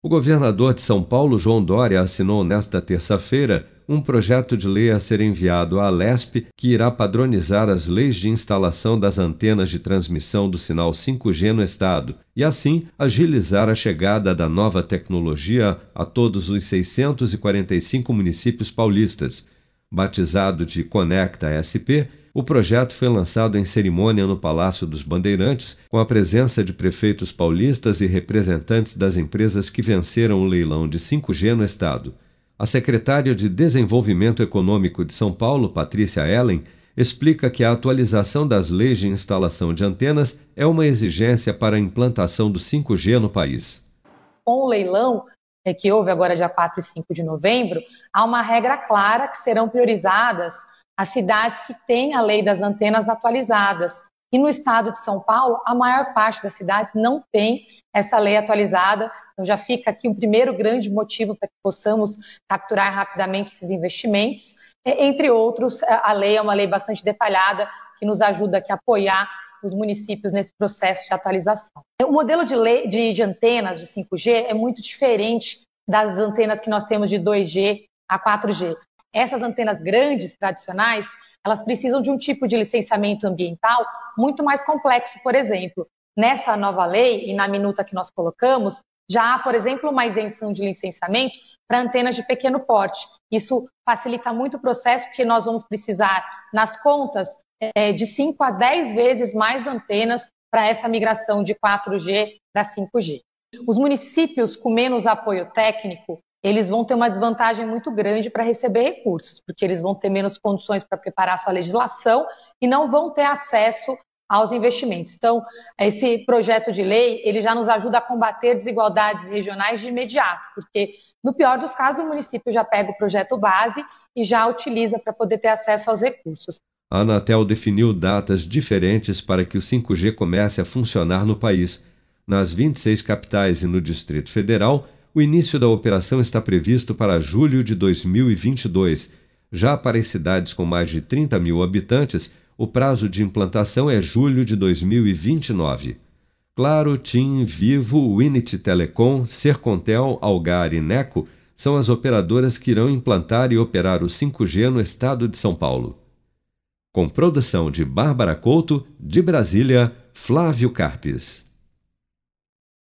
O governador de São Paulo, João Dória, assinou nesta terça-feira um projeto de lei a ser enviado à Lesp que irá padronizar as leis de instalação das antenas de transmissão do sinal 5G no estado e assim agilizar a chegada da nova tecnologia a todos os 645 municípios paulistas. Batizado de Conecta SP, o projeto foi lançado em cerimônia no Palácio dos Bandeirantes, com a presença de prefeitos paulistas e representantes das empresas que venceram o leilão de 5G no estado. A secretária de Desenvolvimento Econômico de São Paulo, Patrícia Ellen, explica que a atualização das leis de instalação de antenas é uma exigência para a implantação do 5G no país. Com o leilão, é, que houve agora dia 4 e 5 de novembro, há uma regra clara que serão priorizadas as cidades que têm a lei das antenas atualizadas. E no estado de São Paulo, a maior parte das cidades não tem essa lei atualizada. Então já fica aqui um primeiro grande motivo para que possamos capturar rapidamente esses investimentos. Entre outros, a lei é uma lei bastante detalhada que nos ajuda aqui a apoiar os municípios nesse processo de atualização. O modelo de, lei, de, de antenas de 5G é muito diferente das antenas que nós temos de 2G a 4G. Essas antenas grandes, tradicionais, elas precisam de um tipo de licenciamento ambiental muito mais complexo, por exemplo. Nessa nova lei e na minuta que nós colocamos, já há, por exemplo, uma isenção de licenciamento para antenas de pequeno porte. Isso facilita muito o processo, porque nós vamos precisar, nas contas, é, de 5 a 10 vezes mais antenas para essa migração de 4G para 5G. Os municípios com menos apoio técnico, eles vão ter uma desvantagem muito grande para receber recursos, porque eles vão ter menos condições para preparar sua legislação e não vão ter acesso aos investimentos. Então, esse projeto de lei, ele já nos ajuda a combater desigualdades regionais de imediato, porque no pior dos casos, o município já pega o projeto base e já utiliza para poder ter acesso aos recursos. A Anatel definiu datas diferentes para que o 5G comece a funcionar no país. Nas 26 capitais e no Distrito Federal, o início da operação está previsto para julho de 2022. Já para as cidades com mais de 30 mil habitantes, o prazo de implantação é julho de 2029. Claro, TIM, Vivo, Winit Telecom, Sercontel, Algar e Neco são as operadoras que irão implantar e operar o 5G no estado de São Paulo. Com produção de Bárbara Couto, de Brasília, Flávio Carpes.